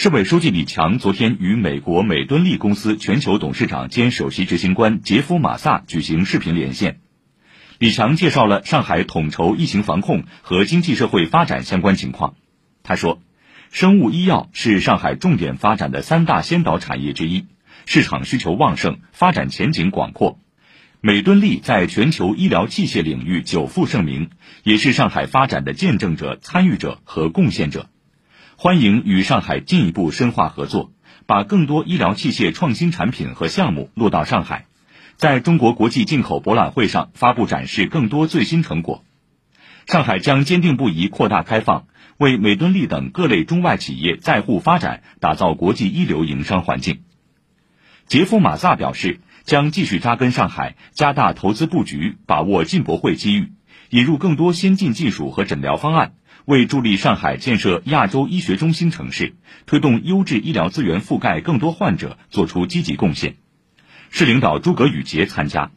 市委书记李强昨天与美国美敦力公司全球董事长兼首席执行官杰夫·马萨举行视频连线。李强介绍了上海统筹疫情防控和经济社会发展相关情况。他说，生物医药是上海重点发展的三大先导产业之一，市场需求旺盛，发展前景广阔。美敦力在全球医疗器械领域久负盛名，也是上海发展的见证者、参与者和贡献者。欢迎与上海进一步深化合作，把更多医疗器械创新产品和项目落到上海，在中国国际进口博览会上发布展示更多最新成果。上海将坚定不移扩大开放，为美敦力等各类中外企业在沪发展打造国际一流营商环境。杰夫·马萨表示，将继续扎根上海，加大投资布局，把握进博会机遇，引入更多先进技术和诊疗方案。为助力上海建设亚洲医学中心城市，推动优质医疗资源覆盖更多患者，作出积极贡献。市领导诸葛宇杰参加。